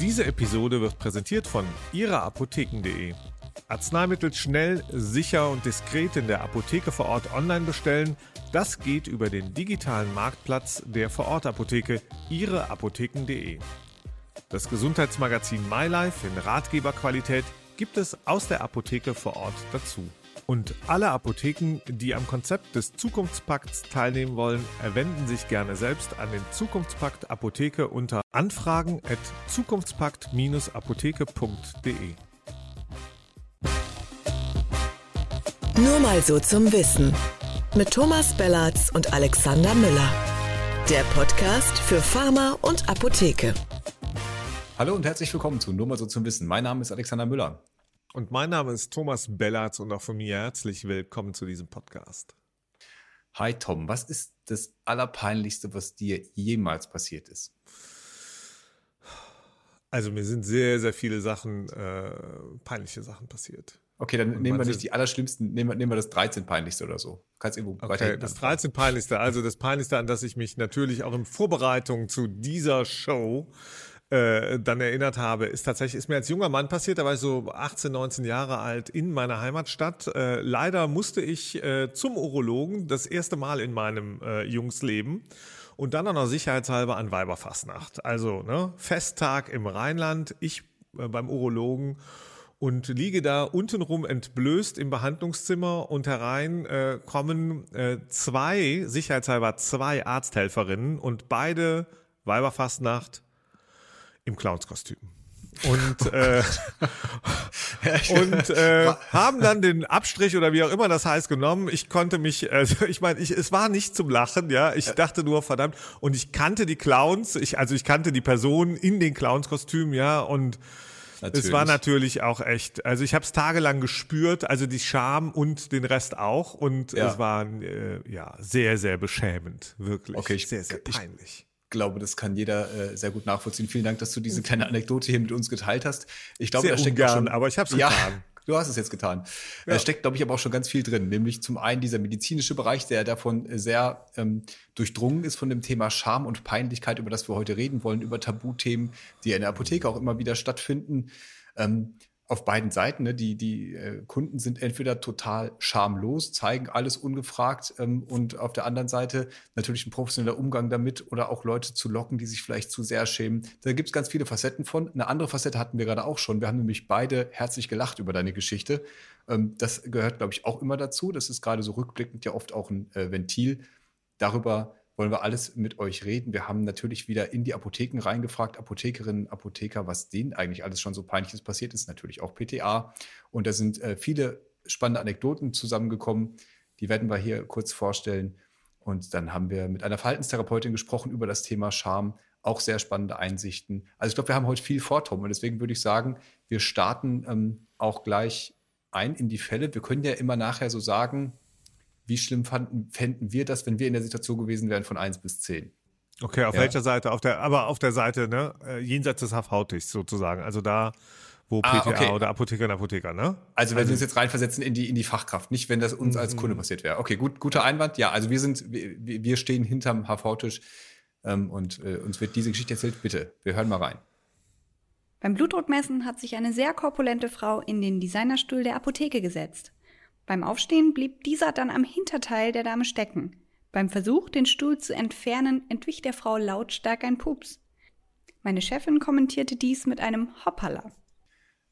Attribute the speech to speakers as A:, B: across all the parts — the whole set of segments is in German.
A: Diese Episode wird präsentiert von ihrerapotheken.de. Arzneimittel schnell, sicher und diskret in der Apotheke vor Ort online bestellen, das geht über den digitalen Marktplatz der Vorortapotheke ihrerapotheken.de. Das Gesundheitsmagazin MyLife in Ratgeberqualität gibt es aus der Apotheke vor Ort dazu. Und alle Apotheken, die am Konzept des Zukunftspakts teilnehmen wollen, wenden sich gerne selbst an den Zukunftspakt Apotheke unter anfragen at zukunftspakt-apotheke.de.
B: Nur mal so zum Wissen. Mit Thomas Bellatz und Alexander Müller. Der Podcast für Pharma und Apotheke.
C: Hallo und herzlich willkommen zu Nur mal so zum Wissen. Mein Name ist Alexander Müller.
A: Und mein Name ist Thomas Bellatz und auch von mir herzlich willkommen zu diesem Podcast.
C: Hi Tom, was ist das Allerpeinlichste, was dir jemals passiert ist?
A: Also mir sind sehr, sehr viele Sachen, äh, peinliche Sachen passiert.
C: Okay, dann und nehmen wir nicht die allerschlimmsten, nehmen wir, nehmen wir das 13 peinlichste oder so.
A: Kannst irgendwo okay, das 13 peinlichste, also das peinlichste, an das ich mich natürlich auch in Vorbereitung zu dieser Show äh, dann erinnert habe, ist tatsächlich, ist mir als junger Mann passiert, da war ich so 18, 19 Jahre alt in meiner Heimatstadt. Äh, leider musste ich äh, zum Urologen das erste Mal in meinem äh, Jungsleben und dann auch noch sicherheitshalber an Weiberfastnacht. Also ne, Festtag im Rheinland, ich äh, beim Urologen und liege da untenrum entblößt im Behandlungszimmer und herein äh, kommen äh, zwei, sicherheitshalber zwei Arzthelferinnen und beide Weiberfastnacht im Clownskostüm. Und, äh, und äh, haben dann den Abstrich oder wie auch immer das heißt genommen. Ich konnte mich, also ich meine, ich, es war nicht zum Lachen, ja. Ich dachte nur, verdammt, und ich kannte die Clowns, ich, also ich kannte die Personen in den Clownskostümen, ja, und Natürlich. Es war natürlich auch echt, also ich habe es tagelang gespürt, also die Scham und den Rest auch und ja. es war äh, ja sehr, sehr beschämend, wirklich.
C: Okay, ich, sehr, sehr peinlich. Ich glaube, das kann jeder äh, sehr gut nachvollziehen. Vielen Dank, dass du diese kleine Anekdote hier mit uns geteilt hast. Ich glaube,
A: da steckt ungern, schon, aber ich habe es ja, getan.
C: Du hast es jetzt getan. Ja. Da steckt, glaube ich, aber auch schon ganz viel drin. Nämlich zum einen dieser medizinische Bereich, der davon sehr ähm, durchdrungen ist von dem Thema Scham und Peinlichkeit, über das wir heute reden wollen, über Tabuthemen, die in der Apotheke auch immer wieder stattfinden. Ähm, auf beiden Seiten. Ne? Die, die äh, Kunden sind entweder total schamlos, zeigen alles ungefragt ähm, und auf der anderen Seite natürlich ein professioneller Umgang damit oder auch Leute zu locken, die sich vielleicht zu sehr schämen. Da gibt es ganz viele Facetten von. Eine andere Facette hatten wir gerade auch schon. Wir haben nämlich beide herzlich gelacht über deine Geschichte. Ähm, das gehört, glaube ich, auch immer dazu. Das ist gerade so rückblickend ja oft auch ein äh, Ventil darüber, wollen wir alles mit euch reden. Wir haben natürlich wieder in die Apotheken reingefragt, Apothekerinnen, Apotheker, was denen eigentlich alles schon so peinliches passiert ist, natürlich auch PTA. Und da sind äh, viele spannende Anekdoten zusammengekommen, die werden wir hier kurz vorstellen. Und dann haben wir mit einer Verhaltenstherapeutin gesprochen über das Thema Scham, auch sehr spannende Einsichten. Also ich glaube, wir haben heute viel vor, Tom. Und deswegen würde ich sagen, wir starten ähm, auch gleich ein in die Fälle. Wir können ja immer nachher so sagen, wie schlimm fanden, fänden wir das, wenn wir in der Situation gewesen wären von 1 bis 10?
A: Okay, auf ja. welcher Seite? Auf der, aber auf der Seite, ne, äh, jenseits des HV-Tischs sozusagen. Also da, wo PTA ah, okay. oder Apotheker und Apotheker, ne?
C: Also wenn also, wir uns jetzt reinversetzen in die, in die Fachkraft, nicht wenn das uns als Kunde mhm. passiert wäre. Okay, gut, guter Einwand. Ja, also wir sind, wir, wir stehen hinterm HV-Tisch ähm, und äh, uns wird diese Geschichte erzählt. Bitte, wir hören mal rein.
D: Beim Blutdruckmessen hat sich eine sehr korpulente Frau in den Designerstuhl der Apotheke gesetzt. Beim Aufstehen blieb dieser dann am Hinterteil der Dame stecken. Beim Versuch, den Stuhl zu entfernen, entwich der Frau lautstark ein Pups. Meine Chefin kommentierte dies mit einem Hoppala.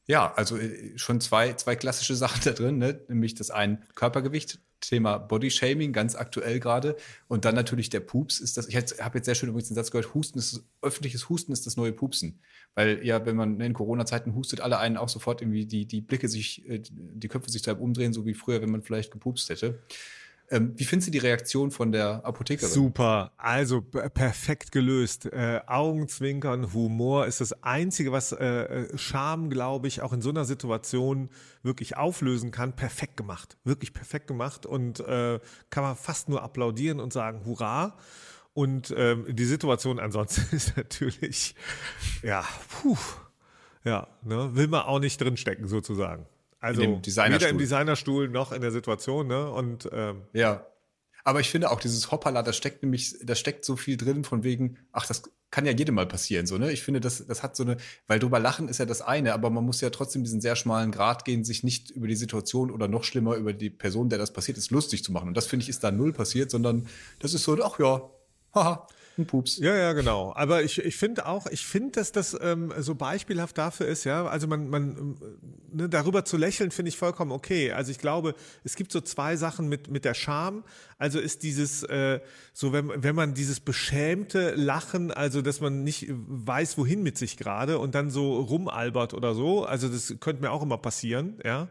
C: Ja, also äh, schon zwei, zwei klassische Sachen da drin, ne? nämlich das ein Körpergewicht, Thema Bodyshaming, ganz aktuell gerade. Und dann natürlich der Pups ist das, ich habe jetzt sehr schön übrigens den Satz gehört, Husten ist, öffentliches Husten ist das neue Pupsen. Weil ja, wenn man in Corona-Zeiten hustet, alle einen auch sofort irgendwie die, die Blicke sich, äh, die Köpfe sich halb umdrehen, so wie früher, wenn man vielleicht gepupst hätte. Ähm, wie findest du die Reaktion von der Apothekerin?
A: Super, also perfekt gelöst. Äh, Augenzwinkern, Humor ist das Einzige, was äh, äh, Scham, glaube ich, auch in so einer Situation wirklich auflösen kann. Perfekt gemacht, wirklich perfekt gemacht und äh, kann man fast nur applaudieren und sagen, hurra. Und ähm, die Situation ansonsten ist natürlich, ja, puh, ja, ne, will man auch nicht drinstecken sozusagen. Also weder im Designerstuhl noch in der Situation, ne? Und ähm,
C: ja. Aber ich finde auch dieses Hoppala, da steckt nämlich, da steckt so viel drin von wegen, ach, das kann ja jedem mal passieren, so, ne? Ich finde, das, das hat so eine, weil drüber lachen ist ja das eine, aber man muss ja trotzdem diesen sehr schmalen Grad gehen, sich nicht über die Situation oder noch schlimmer über die Person, der das passiert ist, lustig zu machen. Und das finde ich ist da null passiert, sondern das ist so, ach ja, haha, ein Pups.
A: Ja, ja, genau. Aber ich, ich finde auch, ich finde, dass das ähm, so beispielhaft dafür ist, ja. Also man, man ne, darüber zu lächeln, finde ich vollkommen okay. Also ich glaube, es gibt so zwei Sachen mit, mit der Scham. Also ist dieses, äh, so wenn, wenn man dieses beschämte Lachen, also dass man nicht weiß, wohin mit sich gerade und dann so rumalbert oder so, also das könnte mir auch immer passieren, ja.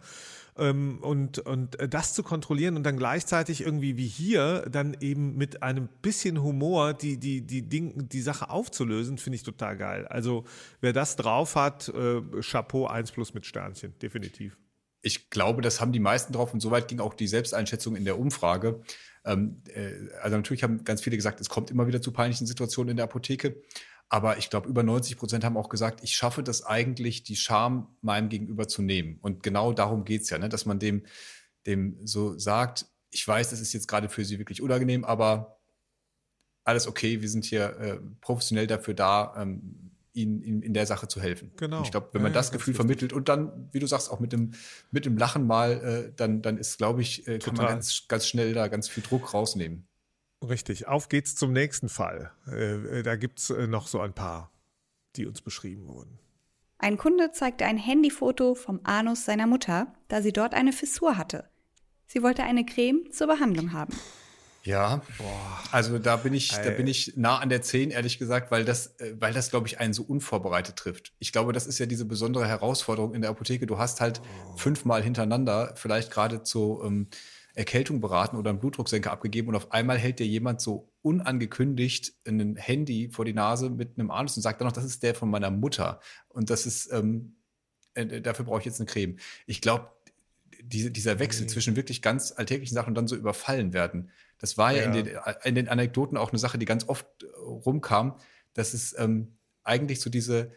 A: Ähm, und, und das zu kontrollieren und dann gleichzeitig irgendwie wie hier dann eben mit einem bisschen Humor die, die, die, Ding, die Sache aufzulösen, finde ich total geil. Also wer das drauf hat, äh, Chapeau 1 plus mit Sternchen, definitiv.
C: Ich glaube, das haben die meisten drauf und soweit ging auch die Selbsteinschätzung in der Umfrage. Ähm, äh, also natürlich haben ganz viele gesagt, es kommt immer wieder zu peinlichen Situationen in der Apotheke. Aber ich glaube, über 90 Prozent haben auch gesagt, ich schaffe das eigentlich, die Scham meinem Gegenüber zu nehmen. Und genau darum geht's ja, ne? dass man dem, dem so sagt, ich weiß, das ist jetzt gerade für Sie wirklich unangenehm, aber alles okay, wir sind hier äh, professionell dafür da, ähm, Ihnen, Ihnen in der Sache zu helfen.
A: Genau.
C: Und ich glaube, wenn man ja, das Gefühl vermittelt und dann, wie du sagst, auch mit dem, mit dem Lachen mal, äh, dann, dann ist, glaube ich, äh, kann man ganz, ganz schnell da ganz viel Druck rausnehmen.
A: Richtig, auf geht's zum nächsten Fall. Äh, da gibt's äh, noch so ein paar, die uns beschrieben wurden.
D: Ein Kunde zeigte ein Handyfoto vom Anus seiner Mutter, da sie dort eine Fissur hatte. Sie wollte eine Creme zur Behandlung haben.
C: Ja, Boah. also da bin ich, da bin ich nah an der 10, ehrlich gesagt, weil das, äh, weil das, glaube ich, einen so unvorbereitet trifft. Ich glaube, das ist ja diese besondere Herausforderung in der Apotheke. Du hast halt oh. fünfmal hintereinander, vielleicht gerade zu ähm, Erkältung beraten oder einen Blutdrucksenker abgegeben und auf einmal hält dir jemand so unangekündigt ein Handy vor die Nase mit einem Anus und sagt dann noch, das ist der von meiner Mutter und das ist, ähm, äh, dafür brauche ich jetzt eine Creme. Ich glaube, diese, dieser Wechsel okay. zwischen wirklich ganz alltäglichen Sachen und dann so überfallen werden, das war ja, ja in, den, in, den, Anekdoten auch eine Sache, die ganz oft rumkam, dass es ähm, eigentlich so diese,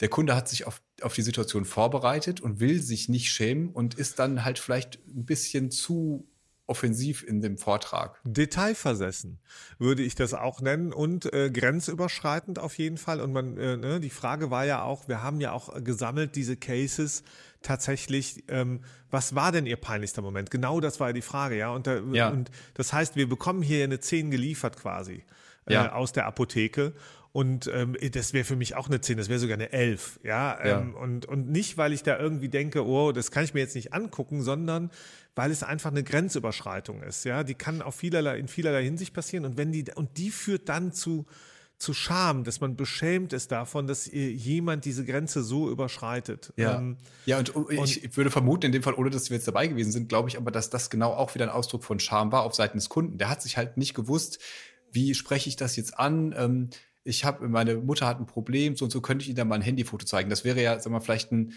C: der Kunde hat sich auf, auf die Situation vorbereitet und will sich nicht schämen und ist dann halt vielleicht ein bisschen zu offensiv in dem Vortrag.
A: Detailversessen würde ich das auch nennen und äh, grenzüberschreitend auf jeden Fall. Und man, äh, ne, die Frage war ja auch, wir haben ja auch gesammelt diese Cases tatsächlich. Ähm, was war denn Ihr peinlichster Moment? Genau, das war ja die Frage, ja. Und, da, ja. und das heißt, wir bekommen hier eine 10 geliefert quasi äh, ja. aus der Apotheke. Und ähm, das wäre für mich auch eine 10, das wäre sogar eine 11. Ja? ja. Ähm, und, und nicht, weil ich da irgendwie denke, oh, das kann ich mir jetzt nicht angucken, sondern weil es einfach eine Grenzüberschreitung ist. Ja, die kann auf vielerlei, in vielerlei Hinsicht passieren. Und wenn die, und die führt dann zu, zu Scham, dass man beschämt ist davon, dass jemand diese Grenze so überschreitet.
C: Ja, ähm, ja und, und, ich würde vermuten, in dem Fall, ohne dass wir jetzt dabei gewesen sind, glaube ich aber, dass das genau auch wieder ein Ausdruck von Scham war auf Seiten des Kunden. Der hat sich halt nicht gewusst, wie spreche ich das jetzt an? Ähm, ich habe, meine Mutter hat ein Problem, so und so könnte ich Ihnen da mal ein Handyfoto zeigen. Das wäre ja, sag mal, vielleicht ein,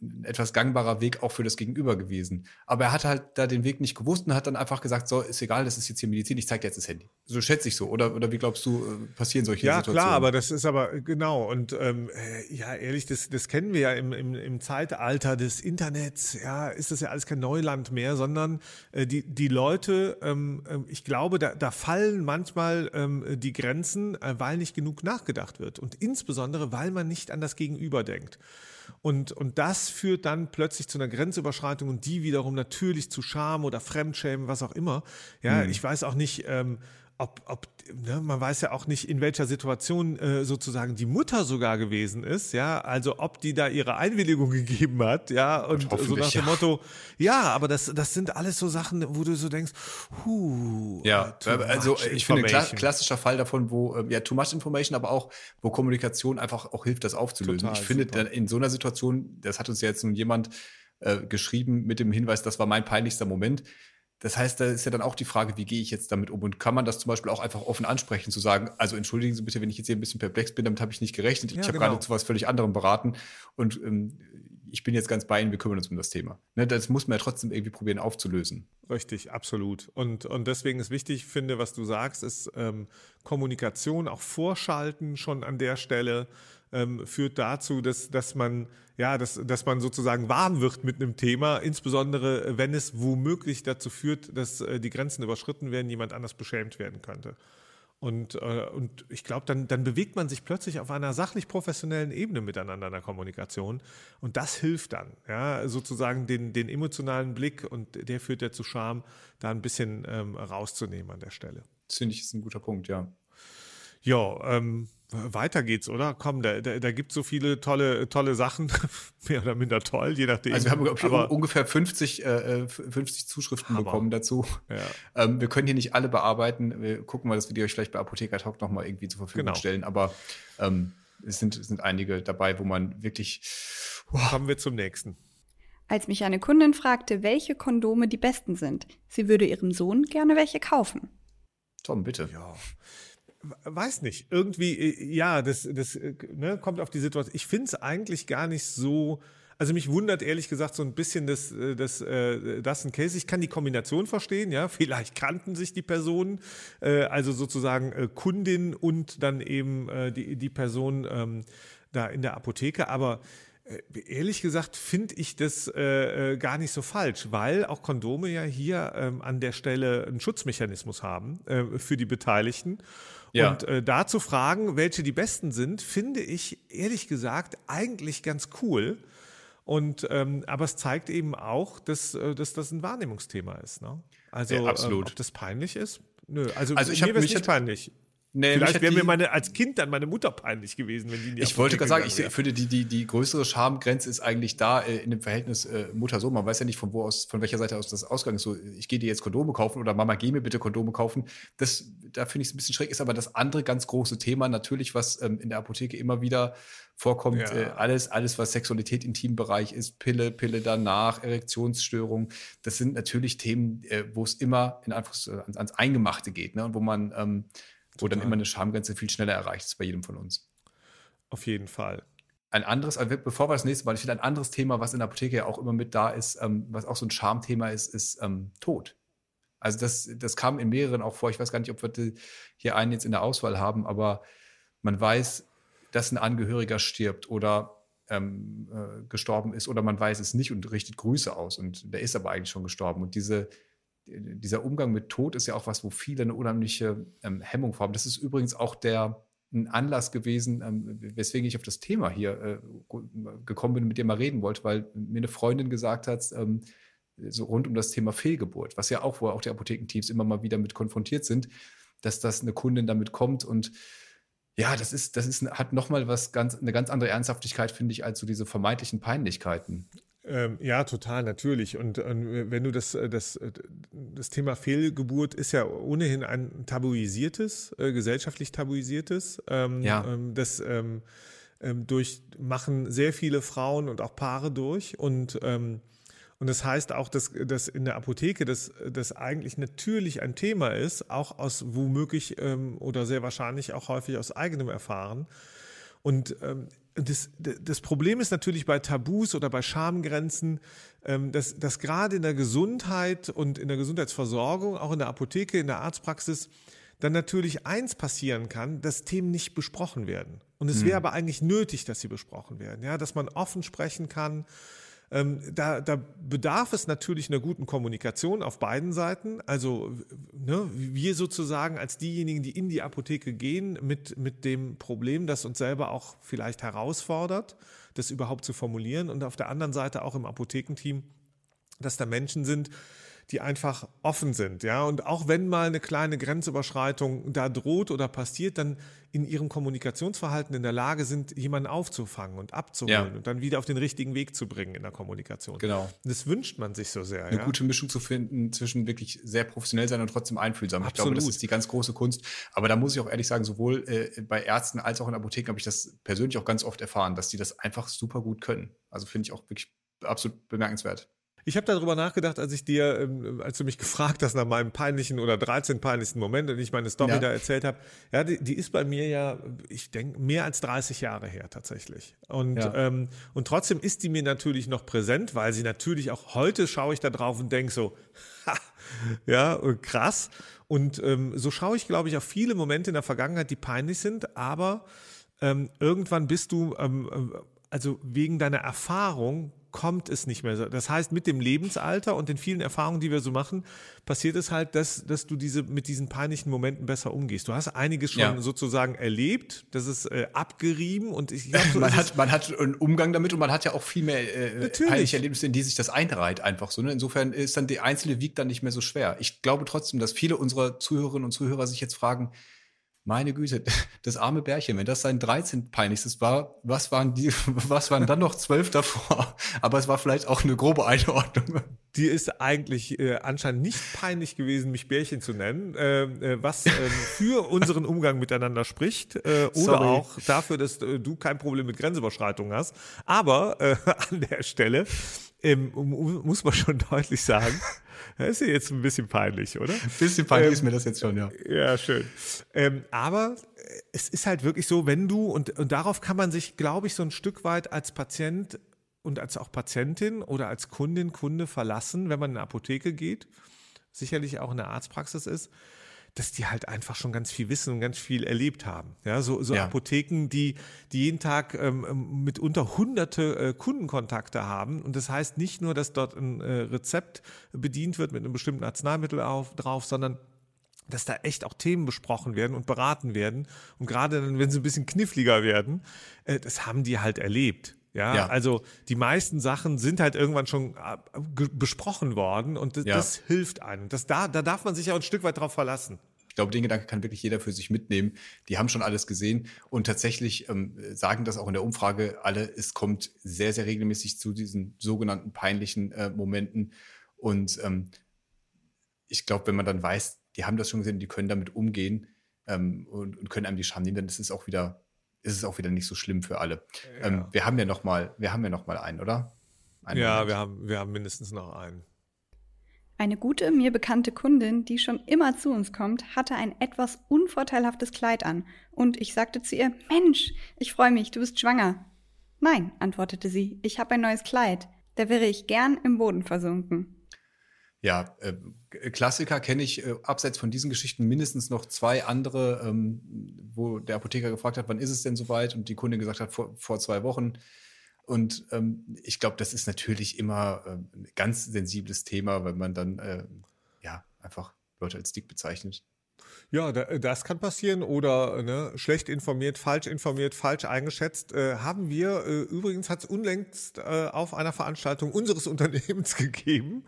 C: ein etwas gangbarer Weg auch für das Gegenüber gewesen. Aber er hat halt da den Weg nicht gewusst und hat dann einfach gesagt, so, ist egal, das ist jetzt hier Medizin, ich zeige dir jetzt das Handy. So schätze ich so. Oder, oder wie glaubst du, äh, passieren solche
A: ja,
C: Situationen?
A: Ja, klar, aber das ist aber, äh, genau. Und ähm, ja, ehrlich, das, das kennen wir ja im, im, im Zeitalter des Internets. Ja, ist das ja alles kein Neuland mehr, sondern äh, die, die Leute, ähm, ich glaube, da, da fallen manchmal ähm, die Grenzen, äh, weil nicht genug nachgedacht wird. Und insbesondere, weil man nicht an das Gegenüber denkt. Und, und das führt dann plötzlich zu einer Grenzüberschreitung und die wiederum natürlich zu Scham oder Fremdschämen, was auch immer. Ja, mhm. ich weiß auch nicht, ähm, ob, ob ne, man weiß ja auch nicht, in welcher Situation äh, sozusagen die Mutter sogar gewesen ist, ja, also ob die da ihre Einwilligung gegeben hat, ja, und so nach dem ja. Motto, ja, aber das, das sind alles so Sachen, wo du so denkst, huh,
C: ja, äh, also ich finde kla klassischer Fall davon, wo äh, ja too much information, aber auch wo Kommunikation einfach auch hilft, das aufzulösen. Total, ich finde dann in so einer Situation, das hat uns ja jetzt nun jemand äh, geschrieben mit dem Hinweis, das war mein peinlichster Moment das heißt, da ist ja dann auch die Frage, wie gehe ich jetzt damit um? Und kann man das zum Beispiel auch einfach offen ansprechen, zu sagen, also entschuldigen Sie bitte, wenn ich jetzt hier ein bisschen perplex bin, damit habe ich nicht gerechnet. Ja, ich habe genau. gerade zu was völlig anderem beraten und ähm, ich bin jetzt ganz bei Ihnen, wir kümmern uns um das Thema. Ne, das muss man ja trotzdem irgendwie probieren aufzulösen.
A: Richtig, absolut. Und, und deswegen ist wichtig, finde, was du sagst, ist ähm, Kommunikation, auch vorschalten schon an der Stelle. Ähm, führt dazu, dass, dass man ja, dass, dass man sozusagen warm wird mit einem Thema, insbesondere wenn es womöglich dazu führt, dass äh, die Grenzen überschritten werden, jemand anders beschämt werden könnte. Und, äh, und ich glaube, dann, dann bewegt man sich plötzlich auf einer sachlich professionellen Ebene miteinander in der Kommunikation. Und das hilft dann, ja, sozusagen den, den emotionalen Blick und der führt ja zu Scham, da ein bisschen ähm, rauszunehmen an der Stelle.
C: Das finde ich ist ein guter Punkt, ja.
A: Ja, ähm, weiter geht's, oder? Komm, da, da, da gibt so viele tolle, tolle Sachen, mehr oder minder toll, je nachdem.
C: Also wir haben ich, Aber, ungefähr 50, äh, 50 Zuschriften Hammer. bekommen dazu. Ja. Ähm, wir können hier nicht alle bearbeiten. Wir gucken mal, dass wir die euch vielleicht bei Apotheker Talk nochmal irgendwie zur Verfügung genau. stellen. Aber ähm, es sind, es sind einige dabei, wo man wirklich.
A: Wow. Kommen wir zum nächsten.
D: Als mich eine Kundin fragte, welche Kondome die besten sind, sie würde ihrem Sohn gerne welche kaufen.
C: Tom, bitte.
A: Ja weiß nicht, irgendwie, äh, ja, das, das äh, ne, kommt auf die Situation. Ich finde es eigentlich gar nicht so. Also mich wundert ehrlich gesagt so ein bisschen das, äh, das, das ein Case. Ich kann die Kombination verstehen, ja. Vielleicht kannten sich die Personen, also sozusagen Kundin und dann eben die, die Person ähm, da in der Apotheke. Aber Ehrlich gesagt finde ich das äh, gar nicht so falsch, weil auch Kondome ja hier ähm, an der Stelle einen Schutzmechanismus haben äh, für die Beteiligten. Ja. Und äh, da zu fragen, welche die besten sind, finde ich ehrlich gesagt eigentlich ganz cool. Und ähm, aber es zeigt eben auch, dass, äh, dass das ein Wahrnehmungsthema ist. Ne? Also ja, absolut. Ähm, ob das peinlich ist? Nö, also, also ich mir wäre nicht peinlich. Nee, Vielleicht wäre mir meine, als Kind dann meine Mutter peinlich gewesen, wenn die in die
C: Ich wollte gerade sagen, ich finde, die, die, die größere Schamgrenze ist eigentlich da äh, in dem Verhältnis äh, Mutter-Sohn. Man weiß ja nicht, von wo aus, von welcher Seite aus das Ausgang ist. So, ich gehe dir jetzt Kondome kaufen oder Mama, geh mir bitte Kondome kaufen. Das, da finde ich es ein bisschen schräg, ist aber das andere ganz große Thema natürlich, was ähm, in der Apotheke immer wieder vorkommt. Ja. Äh, alles, alles, was Sexualität, Intimbereich ist, Pille, Pille danach, Erektionsstörung. Das sind natürlich Themen, äh, wo es immer in Anführungs ans, ans Eingemachte geht, ne? Und wo man, ähm, wo dann immer eine Schamgrenze viel schneller erreicht ist bei jedem von uns.
A: Auf jeden Fall.
C: Ein anderes, bevor wir das nächste Mal, ich finde ein anderes Thema, was in der Apotheke ja auch immer mit da ist, ähm, was auch so ein Schamthema ist, ist ähm, Tod. Also das, das kam in mehreren auch vor. Ich weiß gar nicht, ob wir hier einen jetzt in der Auswahl haben, aber man weiß, dass ein Angehöriger stirbt oder ähm, äh, gestorben ist oder man weiß es nicht und richtet Grüße aus und der ist aber eigentlich schon gestorben. Und diese, dieser Umgang mit Tod ist ja auch was, wo viele eine unheimliche ähm, Hemmung haben. Das ist übrigens auch der ein Anlass gewesen, ähm, weswegen ich auf das Thema hier äh, gekommen bin, mit dem mal reden wollte, weil mir eine Freundin gesagt hat, ähm, so rund um das Thema Fehlgeburt, was ja auch, wo auch die Apothekenteams immer mal wieder mit konfrontiert sind, dass das eine Kundin damit kommt und ja, das ist, das ist, hat nochmal was ganz, eine ganz andere Ernsthaftigkeit, finde ich, als so diese vermeintlichen Peinlichkeiten.
A: Ähm, ja, total, natürlich. Und, und, wenn du das, äh, das, äh, das Thema Fehlgeburt ist ja ohnehin ein tabuisiertes, äh, gesellschaftlich tabuisiertes. Ähm, ja. Ähm, das ähm, ähm, durch machen sehr viele Frauen und auch Paare durch. Und ähm, und das heißt auch, dass, dass in der Apotheke das, das eigentlich natürlich ein Thema ist, auch aus womöglich ähm, oder sehr wahrscheinlich auch häufig aus eigenem Erfahren. Und ähm, das, das Problem ist natürlich bei Tabus oder bei Schamgrenzen, ähm, dass, dass gerade in der Gesundheit und in der Gesundheitsversorgung, auch in der Apotheke, in der Arztpraxis, dann natürlich eins passieren kann, dass Themen nicht besprochen werden. Und es wäre hm. aber eigentlich nötig, dass sie besprochen werden, ja, dass man offen sprechen kann, ähm, da, da bedarf es natürlich einer guten Kommunikation auf beiden Seiten. Also ne, wir sozusagen als diejenigen, die in die Apotheke gehen mit, mit dem Problem, das uns selber auch vielleicht herausfordert, das überhaupt zu formulieren. Und auf der anderen Seite auch im Apothekenteam, dass da Menschen sind, die einfach offen sind, ja. Und auch wenn mal eine kleine Grenzüberschreitung da droht oder passiert, dann in ihrem Kommunikationsverhalten in der Lage sind, jemanden aufzufangen und abzuholen ja. und dann wieder auf den richtigen Weg zu bringen in der Kommunikation.
C: Genau.
A: Das wünscht man sich so sehr.
C: Eine ja? gute Mischung zu finden zwischen wirklich sehr professionell sein und trotzdem einfühlsam. Absolut. Ich glaube, das ist die ganz große Kunst. Aber da muss ich auch ehrlich sagen, sowohl äh, bei Ärzten als auch in Apotheken habe ich das persönlich auch ganz oft erfahren, dass die das einfach super gut können. Also finde ich auch wirklich absolut bemerkenswert.
A: Ich habe darüber nachgedacht, als ich dir, ähm, als du mich gefragt hast nach meinem peinlichen oder 13 peinlichsten Moment und ich meine Story ja. da erzählt habe, ja, die, die, ist bei mir ja, ich denke, mehr als 30 Jahre her tatsächlich. Und, ja. ähm, und trotzdem ist die mir natürlich noch präsent, weil sie natürlich auch heute schaue ich da drauf und denke so, ha, ja, krass. Und ähm, so schaue ich, glaube ich, auf viele Momente in der Vergangenheit, die peinlich sind, aber ähm, irgendwann bist du, ähm, äh, also wegen deiner Erfahrung kommt es nicht mehr so. Das heißt, mit dem Lebensalter und den vielen Erfahrungen, die wir so machen, passiert es halt, dass, dass du diese, mit diesen peinlichen Momenten besser umgehst. Du hast einiges schon ja. sozusagen erlebt, das ist äh, abgerieben und ich
C: glaube, so man, hat, man hat einen Umgang damit und man hat ja auch viel mehr äh, peinliche Erlebnisse, in die sich das einreiht, einfach so. Ne? Insofern ist dann die einzelne Wiegt dann nicht mehr so schwer. Ich glaube trotzdem, dass viele unserer Zuhörerinnen und Zuhörer sich jetzt fragen, meine Güte, das arme Bärchen, wenn das sein 13 peinlichstes war, was waren die, was waren dann noch zwölf davor? Aber es war vielleicht auch eine grobe Einordnung.
A: Die ist eigentlich äh, anscheinend nicht peinlich gewesen, mich Bärchen zu nennen, äh, äh was äh, für unseren Umgang miteinander spricht äh, oder Sorry. auch dafür, dass äh, du kein Problem mit Grenzüberschreitungen hast. Aber äh, an der Stelle ähm, muss man schon deutlich sagen, das ist ja jetzt ein bisschen peinlich, oder? Ein
C: bisschen peinlich ähm, ist mir das jetzt schon, ja.
A: Ja, schön. Ähm, aber es ist halt wirklich so, wenn du, und, und darauf kann man sich, glaube ich, so ein Stück weit als Patient und als auch Patientin oder als Kundin, Kunde verlassen, wenn man in eine Apotheke geht, sicherlich auch in der Arztpraxis ist, dass die halt einfach schon ganz viel wissen und ganz viel erlebt haben. Ja, so, so ja. Apotheken, die, die jeden Tag ähm, ähm, mitunter hunderte äh, Kundenkontakte haben. Und das heißt nicht nur, dass dort ein äh, Rezept bedient wird mit einem bestimmten Arzneimittel auf, drauf, sondern dass da echt auch Themen besprochen werden und beraten werden. Und gerade dann, wenn sie ein bisschen kniffliger werden, äh, das haben die halt erlebt. Ja, ja, also die meisten Sachen sind halt irgendwann schon äh, besprochen worden und das, ja. das hilft einem. Das, da, da darf man sich ja ein Stück weit drauf verlassen.
C: Ich glaube, den Gedanke kann wirklich jeder für sich mitnehmen. Die haben schon alles gesehen und tatsächlich ähm, sagen das auch in der Umfrage alle, es kommt sehr, sehr regelmäßig zu diesen sogenannten peinlichen äh, Momenten. Und ähm, ich glaube, wenn man dann weiß, die haben das schon gesehen, die können damit umgehen ähm, und, und können einem die Scham nehmen, dann ist es auch wieder ist es auch wieder nicht so schlimm für alle. Ja. Ähm, wir haben ja noch mal, wir haben ja noch mal einen, oder?
A: Einen ja, wir haben, wir haben mindestens noch einen.
D: Eine gute, mir bekannte Kundin, die schon immer zu uns kommt, hatte ein etwas unvorteilhaftes Kleid an. Und ich sagte zu ihr, Mensch, ich freue mich, du bist schwanger. Nein, antwortete sie, ich habe ein neues Kleid. Da wäre ich gern im Boden versunken.
C: Ja, äh, Klassiker kenne ich äh, abseits von diesen Geschichten mindestens noch zwei andere, ähm, wo der Apotheker gefragt hat, wann ist es denn soweit? Und die Kundin gesagt hat, vor, vor zwei Wochen. Und ähm, ich glaube, das ist natürlich immer äh, ein ganz sensibles Thema, wenn man dann äh, ja einfach Leute als dick bezeichnet.
A: Ja, das kann passieren oder ne, schlecht informiert, falsch informiert, falsch eingeschätzt. Äh, haben wir, äh, übrigens hat es unlängst äh, auf einer Veranstaltung unseres Unternehmens gegeben.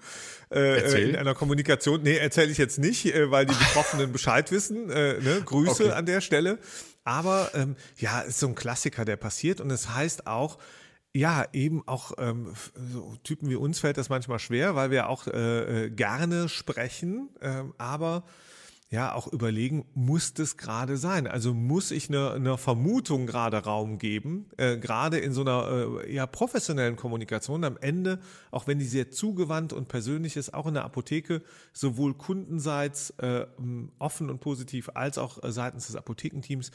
A: Äh. In einer Kommunikation. Nee, erzähle ich jetzt nicht, äh, weil die Betroffenen Bescheid wissen. Äh, ne, Grüße okay. an der Stelle. Aber ähm, ja, ist so ein Klassiker, der passiert. Und es das heißt auch, ja, eben auch ähm, so Typen wie uns fällt das manchmal schwer, weil wir auch äh, äh gerne sprechen, äh, aber ja auch überlegen, muss das gerade sein? Also muss ich eine, eine Vermutung gerade Raum geben, äh, gerade in so einer äh, ja, professionellen Kommunikation am Ende, auch wenn die sehr zugewandt und persönlich ist, auch in der Apotheke, sowohl kundenseits äh, offen und positiv als auch äh, seitens des Apothekenteams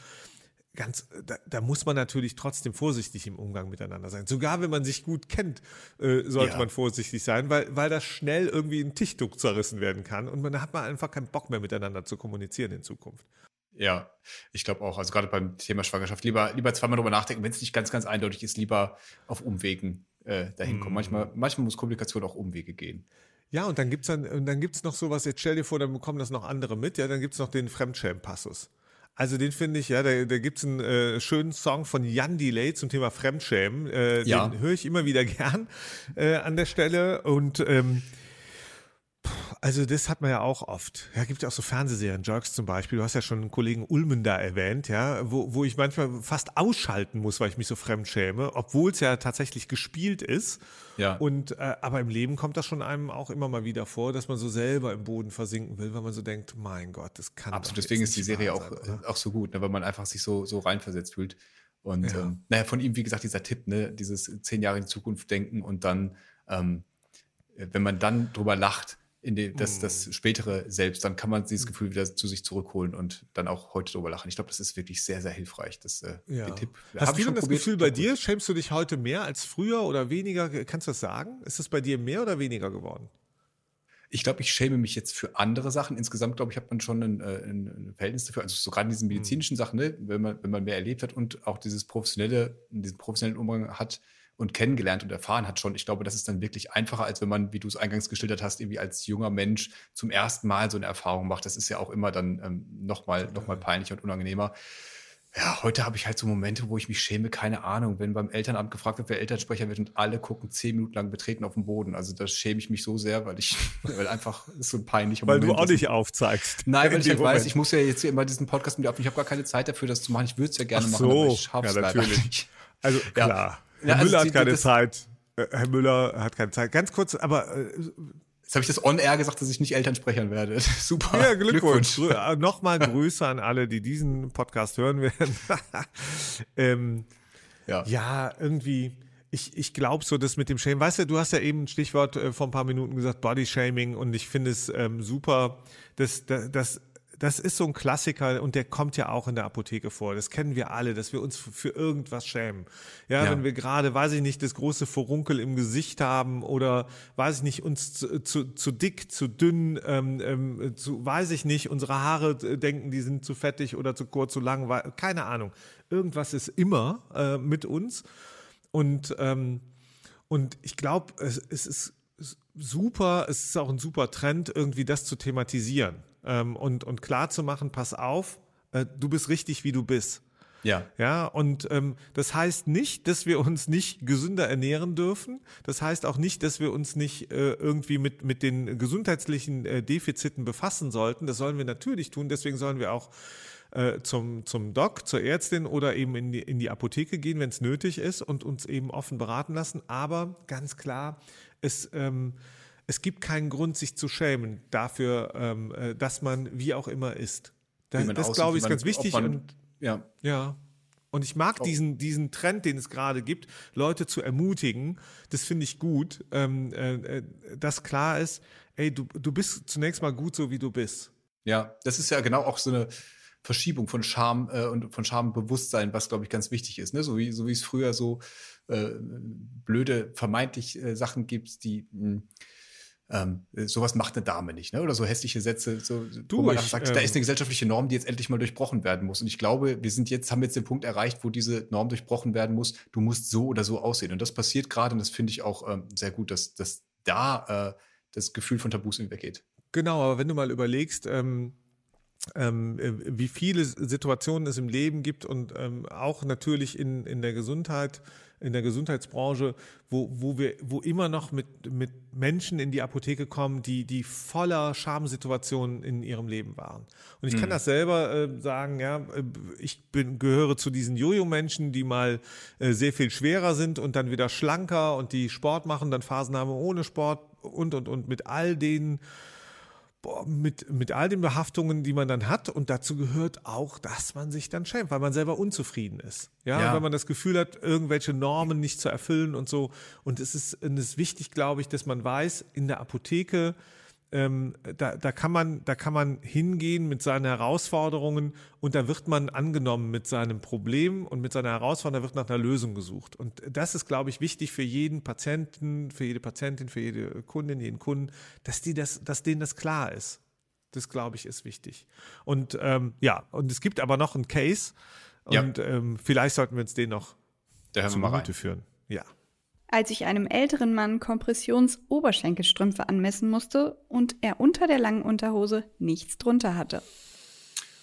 A: ganz, da, da, muss man natürlich trotzdem vorsichtig im Umgang miteinander sein. Sogar wenn man sich gut kennt, äh, sollte ja. man vorsichtig sein, weil, weil das schnell irgendwie ein Tischtuch zerrissen werden kann und man hat man einfach keinen Bock mehr miteinander zu kommunizieren in Zukunft.
C: Ja, ich glaube auch. Also gerade beim Thema Schwangerschaft lieber, lieber zweimal drüber nachdenken, wenn es nicht ganz, ganz eindeutig ist, lieber auf Umwegen äh, dahin kommen. Mm. Manchmal, manchmal muss Kommunikation auch Umwege gehen.
A: Ja, und dann gibt's dann, und dann gibt's noch sowas, jetzt stell dir vor, dann bekommen das noch andere mit, ja, dann gibt's noch den Fremdschämen-Passus. Also den finde ich, ja, da, da gibt es einen äh, schönen Song von Jan Delay zum Thema Fremdschämen. Äh, ja. Den höre ich immer wieder gern äh, an der Stelle. Und ähm, also das hat man ja auch oft. Ja, gibt ja auch so Fernsehserien, Jerks zum Beispiel. Du hast ja schon einen Kollegen Ulmen da erwähnt, ja, wo, wo ich manchmal fast ausschalten muss, weil ich mich so fremd schäme, obwohl es ja tatsächlich gespielt ist. Ja. Und äh, aber im Leben kommt das schon einem auch immer mal wieder vor, dass man so selber im Boden versinken will, weil man so denkt, mein Gott, das kann
C: Absolut, deswegen ist die Serie auch, sein, auch so gut, ne, weil man einfach sich so, so reinversetzt fühlt. Und ja. ähm, naja, von ihm, wie gesagt, dieser Tipp, ne, dieses zehn Jahre in die Zukunft denken und dann, ähm, wenn man dann drüber lacht, in den, das, das mm. spätere Selbst, dann kann man dieses mm. Gefühl wieder zu sich zurückholen und dann auch heute drüber lachen. Ich glaube, das ist wirklich sehr, sehr hilfreich. Das, äh,
A: ja. den Tipp. Hast du denn das probiert, Gefühl bei dir, schämst du dich heute mehr als früher oder weniger? Kannst du das sagen? Ist es bei dir mehr oder weniger geworden?
C: Ich glaube, ich schäme mich jetzt für andere Sachen. Insgesamt, glaube ich, hat man schon ein, äh, ein, ein Verhältnis dafür. Also so gerade in diesen mhm. medizinischen mhm. Sachen, ne? wenn, man, wenn man mehr erlebt hat und auch dieses professionelle, diesen professionellen Umgang hat und kennengelernt und erfahren hat schon. Ich glaube, das ist dann wirklich einfacher, als wenn man, wie du es eingangs geschildert hast, irgendwie als junger Mensch zum ersten Mal so eine Erfahrung macht. Das ist ja auch immer dann ähm, nochmal noch mal peinlicher und unangenehmer. Ja, heute habe ich halt so Momente, wo ich mich schäme, keine Ahnung, wenn beim Elternamt gefragt wird, wer Elternsprecher wird und alle gucken zehn Minuten lang betreten auf den Boden. Also da schäme ich mich so sehr, weil ich, weil einfach ist so ein peinlicher
A: Weil Moment, du auch nicht aufzeigst.
C: Nein, weil ich halt weiß, ich muss ja jetzt hier immer diesen Podcast mit auf. Ich habe gar keine Zeit dafür, das zu machen. Ich würde es ja gerne so. machen, aber ich
A: schaff's ja, natürlich. Nicht. Also klar. Ja. Herr ja, Müller also hat keine Zeit. Äh, Herr Müller hat keine Zeit. Ganz kurz, aber äh,
C: Jetzt habe ich das on-air gesagt, dass ich nicht Elternsprechern werde. Super.
A: Ja, Glückwunsch. Glückwunsch. Äh, nochmal Grüße an alle, die diesen Podcast hören werden. ähm, ja. ja, irgendwie, ich, ich glaube so, dass mit dem Shame, weißt du, du hast ja eben ein Stichwort äh, vor ein paar Minuten gesagt, Body Shaming und ich finde es ähm, super, dass, dass, dass das ist so ein Klassiker und der kommt ja auch in der Apotheke vor. Das kennen wir alle, dass wir uns für irgendwas schämen. Ja, ja. wenn wir gerade, weiß ich nicht, das große Furunkel im Gesicht haben oder weiß ich nicht, uns zu, zu, zu dick, zu dünn, ähm, ähm, zu, weiß ich nicht, unsere Haare äh, denken, die sind zu fettig oder zu kurz, zu lang, keine Ahnung. Irgendwas ist immer äh, mit uns und ähm, und ich glaube, es, es ist super, es ist auch ein super Trend, irgendwie das zu thematisieren ähm, und, und klar zu machen, pass auf, äh, du bist richtig, wie du bist.
C: Ja.
A: Ja, und ähm, das heißt nicht, dass wir uns nicht gesünder ernähren dürfen. Das heißt auch nicht, dass wir uns nicht äh, irgendwie mit, mit den gesundheitlichen äh, Defiziten befassen sollten. Das sollen wir natürlich tun. Deswegen sollen wir auch äh, zum, zum Doc, zur Ärztin oder eben in die, in die Apotheke gehen, wenn es nötig ist und uns eben offen beraten lassen. Aber ganz klar, es, ähm, es gibt keinen Grund, sich zu schämen dafür, ähm, äh, dass man wie auch immer ist. Das, das glaube ich, ist ganz wichtig. Man, und, ja. ja. Und ich mag diesen, diesen Trend, den es gerade gibt, Leute zu ermutigen. Das finde ich gut, ähm, äh, äh, dass klar ist, ey, du, du bist zunächst mal gut so, wie du bist.
C: Ja, das ist ja genau auch so eine Verschiebung von Scham äh, und von Schambewusstsein, was, glaube ich, ganz wichtig ist. Ne? So, wie, so wie es früher so äh, blöde, vermeintlich äh, Sachen gibt, die mh, hm, ähm, sowas macht eine Dame nicht, ne? Oder so hässliche Sätze, so, du, wo man ich, sagt, ähm, da ist eine gesellschaftliche Norm, die jetzt endlich mal durchbrochen werden muss. Und ich glaube, wir sind jetzt, haben jetzt den Punkt erreicht, wo diese Norm durchbrochen werden muss. Du musst so oder so aussehen. Und das passiert gerade, und das finde ich auch ähm, sehr gut, dass, dass da äh, das Gefühl von Tabus weggeht.
A: Genau, aber wenn du mal überlegst, ähm, ähm, äh, wie viele Situationen es im Leben gibt und ähm, auch natürlich in, in der Gesundheit, in der Gesundheitsbranche, wo, wo wir, wo immer noch mit, mit Menschen in die Apotheke kommen, die, die voller Schamsituationen in ihrem Leben waren. Und ich hm. kann das selber äh, sagen, ja, äh, ich bin, gehöre zu diesen Jojo-Menschen, die mal äh, sehr viel schwerer sind und dann wieder schlanker und die Sport machen, dann Phasen haben ohne Sport und, und, und mit all den mit, mit all den Behaftungen, die man dann hat. Und dazu gehört auch, dass man sich dann schämt, weil man selber unzufrieden ist. Ja, ja. wenn man das Gefühl hat, irgendwelche Normen nicht zu erfüllen und so. Und es ist, es ist wichtig, glaube ich, dass man weiß, in der Apotheke ähm, da, da, kann man, da kann man hingehen mit seinen Herausforderungen und da wird man angenommen mit seinem Problem und mit seiner Herausforderung, da wird nach einer Lösung gesucht. Und das ist, glaube ich, wichtig für jeden Patienten, für jede Patientin, für jede Kundin, jeden Kunden, dass die das, dass denen das klar ist. Das, glaube ich, ist wichtig. Und ähm, ja, und es gibt aber noch einen Case und ja. ähm, vielleicht sollten wir uns den noch
C: zu Minute
A: führen. Ja
D: als ich einem älteren Mann Kompressions-Oberschenkelstrümpfe anmessen musste und er unter der langen Unterhose nichts drunter hatte.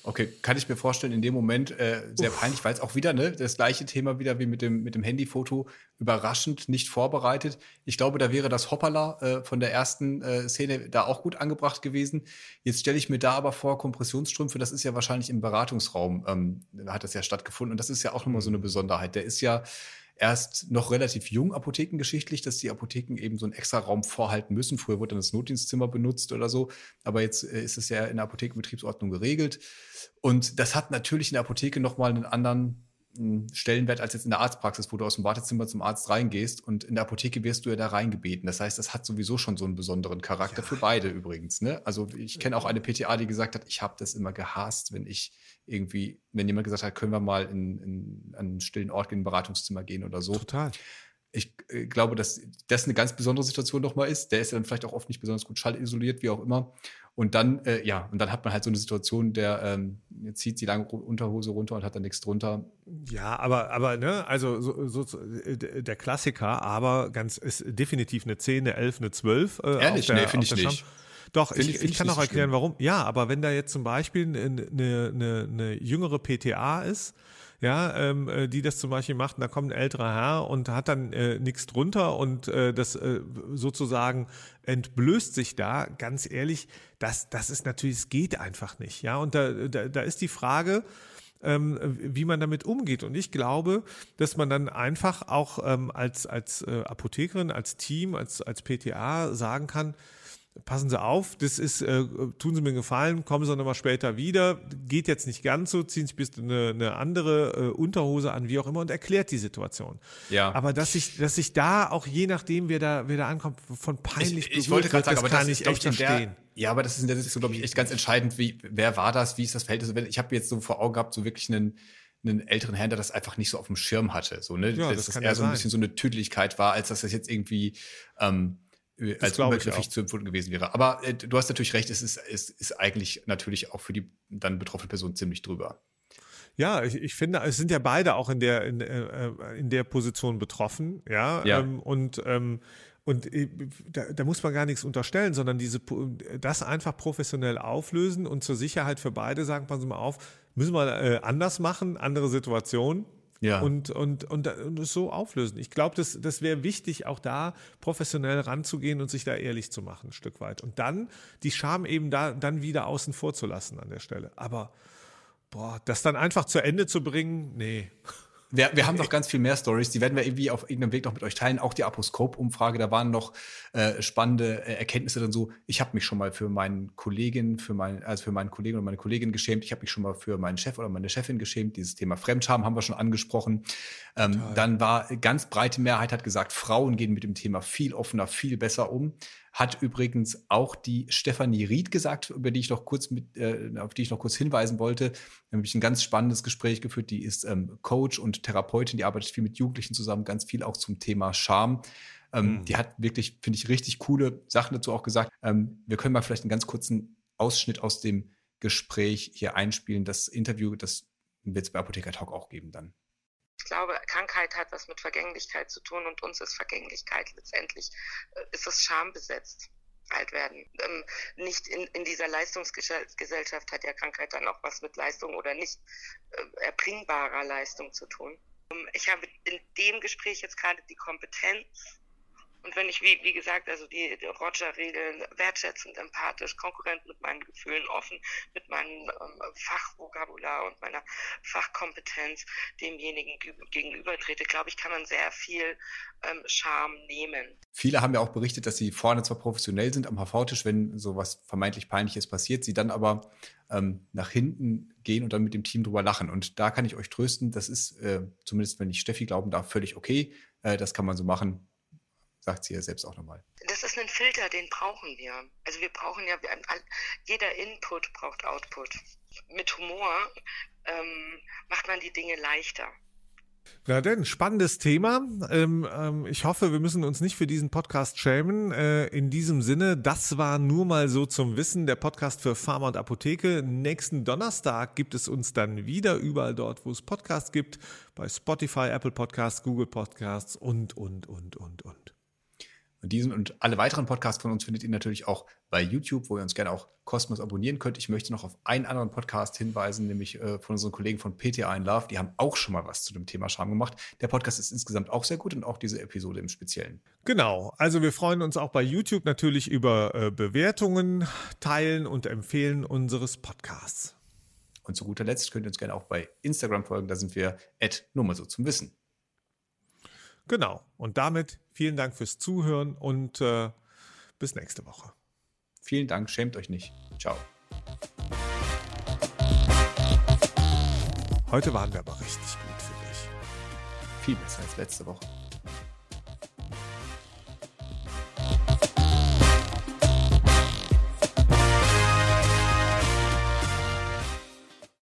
C: Okay, kann ich mir vorstellen, in dem Moment äh, sehr Uff. peinlich, weil es auch wieder ne, das gleiche Thema wieder wie mit dem, mit dem Handyfoto, überraschend nicht vorbereitet. Ich glaube, da wäre das Hoppala äh, von der ersten äh, Szene da auch gut angebracht gewesen. Jetzt stelle ich mir da aber vor, Kompressionsstrümpfe, das ist ja wahrscheinlich im Beratungsraum, ähm, hat das ja stattgefunden und das ist ja auch nochmal so eine mhm. Besonderheit. Der ist ja erst noch relativ jung apothekengeschichtlich, dass die Apotheken eben so einen extra Raum vorhalten müssen. Früher wurde dann das Notdienstzimmer benutzt oder so, aber jetzt äh, ist es ja in der Apothekenbetriebsordnung geregelt. Und das hat natürlich in der Apotheke nochmal einen anderen Stellenwert als jetzt in der Arztpraxis, wo du aus dem Wartezimmer zum Arzt reingehst und in der Apotheke wirst du ja da reingebeten. Das heißt, das hat sowieso schon so einen besonderen Charakter ja. für beide übrigens. Ne? Also ich kenne auch eine PTA, die gesagt hat, ich habe das immer gehasst, wenn ich irgendwie, wenn jemand gesagt hat, können wir mal in, in, an einen stillen Ort in ein Beratungszimmer gehen oder so.
A: Total.
C: Ich äh, glaube, dass das eine ganz besondere Situation nochmal ist. Der ist ja dann vielleicht auch oft nicht besonders gut schallisoliert, wie auch immer. Und dann, äh, ja, und dann hat man halt so eine Situation, der ähm, zieht die lange Unterhose runter und hat dann nichts drunter.
A: Ja, aber, aber, ne, also so, so, äh, der Klassiker, aber ganz ist definitiv eine 10, eine 11, eine 12.
C: Äh, Ehrlich, der, nee, finde ich nicht.
A: Doch, ich, ich, ich, kann auch erklären, so warum. Ja, aber wenn da jetzt zum Beispiel eine, eine, eine jüngere PTA ist, ja, ähm, äh, die das zum Beispiel macht, und da kommt ein älterer Herr und hat dann äh, nichts drunter und äh, das äh, sozusagen entblößt sich da, ganz ehrlich, das, das ist natürlich, es geht einfach nicht, ja, und da, da, da ist die Frage, ähm, wie man damit umgeht. Und ich glaube, dass man dann einfach auch ähm, als, als äh, Apothekerin, als Team, als, als PTA sagen kann, passen Sie auf, das ist, äh, tun Sie mir einen Gefallen, kommen Sie nochmal später wieder, geht jetzt nicht ganz so, ziehen Sie bis eine, eine andere äh, Unterhose an, wie auch immer, und erklärt die Situation.
C: Ja.
A: Aber dass ich, dass ich da auch je nachdem, wer da, wer da ankommt, von peinlich
C: Ich, ich wollte gerade sagen, aber das ich echt verstehen. Ja, aber das ist, das ist so, glaube ich, echt ganz entscheidend, wie, wer war das, wie ist das Verhältnis? Ich habe jetzt so vor Augen gehabt, so wirklich einen, einen älteren Herrn, der das einfach nicht so auf dem Schirm hatte. So, ne? Ja, das, das, das eher ja so ein bisschen so eine Tüdeligkeit war, als dass das jetzt irgendwie ähm, äh, als übergriffig zu empfunden gewesen wäre. Aber äh, du hast natürlich recht, es ist, es ist eigentlich natürlich auch für die dann betroffene Person ziemlich drüber.
A: Ja, ich, ich finde, es sind ja beide auch in der in, äh, in der Position betroffen, ja,
C: ja.
A: Ähm, und ähm, und äh, da, da muss man gar nichts unterstellen, sondern diese das einfach professionell auflösen und zur Sicherheit für beide sagen, passen Sie mal auf, müssen wir äh, anders machen, andere Situation,
C: ja.
A: und, und, und, und es so auflösen. Ich glaube, das, das wäre wichtig, auch da professionell ranzugehen und sich da ehrlich zu machen, ein Stück weit. Und dann die Scham eben da dann wieder außen vor zu lassen an der Stelle. Aber boah, das dann einfach zu Ende zu bringen, nee.
C: Wir, wir haben noch ganz viel mehr Stories, die werden wir irgendwie auf irgendeinem Weg noch mit euch teilen. Auch die Aposkop-Umfrage, da waren noch äh, spannende äh, Erkenntnisse dann so. Ich habe mich schon mal für meinen Kollegen, für mein, also für meinen Kollegen und meine Kollegin geschämt. Ich habe mich schon mal für meinen Chef oder meine Chefin geschämt. Dieses Thema Fremdscham haben wir schon angesprochen. Ähm, dann war ganz breite Mehrheit hat gesagt, Frauen gehen mit dem Thema viel offener, viel besser um hat übrigens auch die Stefanie Ried gesagt, über die ich noch kurz mit, äh, auf die ich noch kurz hinweisen wollte. Da habe ich ein ganz spannendes Gespräch geführt. Die ist ähm, Coach und Therapeutin, die arbeitet viel mit Jugendlichen zusammen, ganz viel auch zum Thema Scham. Ähm, mhm. Die hat wirklich, finde ich, richtig coole Sachen dazu auch gesagt. Ähm, wir können mal vielleicht einen ganz kurzen Ausschnitt aus dem Gespräch hier einspielen. Das Interview, das wird es bei Apotheker Talk auch geben dann.
E: Ich glaube, Krankheit hat was mit Vergänglichkeit zu tun und uns ist Vergänglichkeit letztendlich, äh, ist es schambesetzt alt werden. Ähm, nicht in, in dieser Leistungsgesellschaft hat ja Krankheit dann auch was mit Leistung oder nicht äh, erbringbarer Leistung zu tun. Ähm, ich habe in dem Gespräch jetzt gerade die Kompetenz, und wenn ich, wie, wie gesagt, also die, die Roger-Regeln wertschätzend, empathisch, konkurrent mit meinen Gefühlen, offen mit meinem ähm, Fachvokabular und meiner Fachkompetenz demjenigen gegenüber trete, glaube ich, kann man sehr viel ähm, Charme nehmen.
C: Viele haben ja auch berichtet, dass sie vorne zwar professionell sind am HV-Tisch, wenn so was vermeintlich Peinliches passiert, sie dann aber ähm, nach hinten gehen und dann mit dem Team drüber lachen. Und da kann ich euch trösten, das ist, äh, zumindest wenn ich Steffi glauben darf, völlig okay. Äh, das kann man so machen sagt sie ja selbst auch nochmal.
E: Das ist ein Filter, den brauchen wir. Also wir brauchen ja, jeder Input braucht Output. Mit Humor ähm, macht man die Dinge leichter.
A: Na denn, spannendes Thema. Ähm, ähm, ich hoffe, wir müssen uns nicht für diesen Podcast schämen. Äh, in diesem Sinne, das war nur mal so zum Wissen der Podcast für Pharma und Apotheke. Nächsten Donnerstag gibt es uns dann wieder überall dort, wo es Podcasts gibt. Bei Spotify, Apple Podcasts, Google Podcasts und, und, und, und, und.
C: Und diesen und alle weiteren Podcasts von uns findet ihr natürlich auch bei YouTube, wo ihr uns gerne auch kostenlos abonnieren könnt. Ich möchte noch auf einen anderen Podcast hinweisen, nämlich äh, von unseren Kollegen von PTA in Love. Die haben auch schon mal was zu dem Thema Scham gemacht. Der Podcast ist insgesamt auch sehr gut und auch diese Episode im Speziellen.
A: Genau. Also wir freuen uns auch bei YouTube natürlich über äh, Bewertungen, Teilen und Empfehlen unseres Podcasts.
C: Und zu guter Letzt könnt ihr uns gerne auch bei Instagram folgen. Da sind wir nur mal so zum Wissen.
A: Genau. Und damit vielen Dank fürs Zuhören und äh, bis nächste Woche.
C: Vielen Dank, schämt euch nicht. Ciao.
A: Heute waren wir aber richtig gut, finde ich.
C: Viel besser als letzte Woche.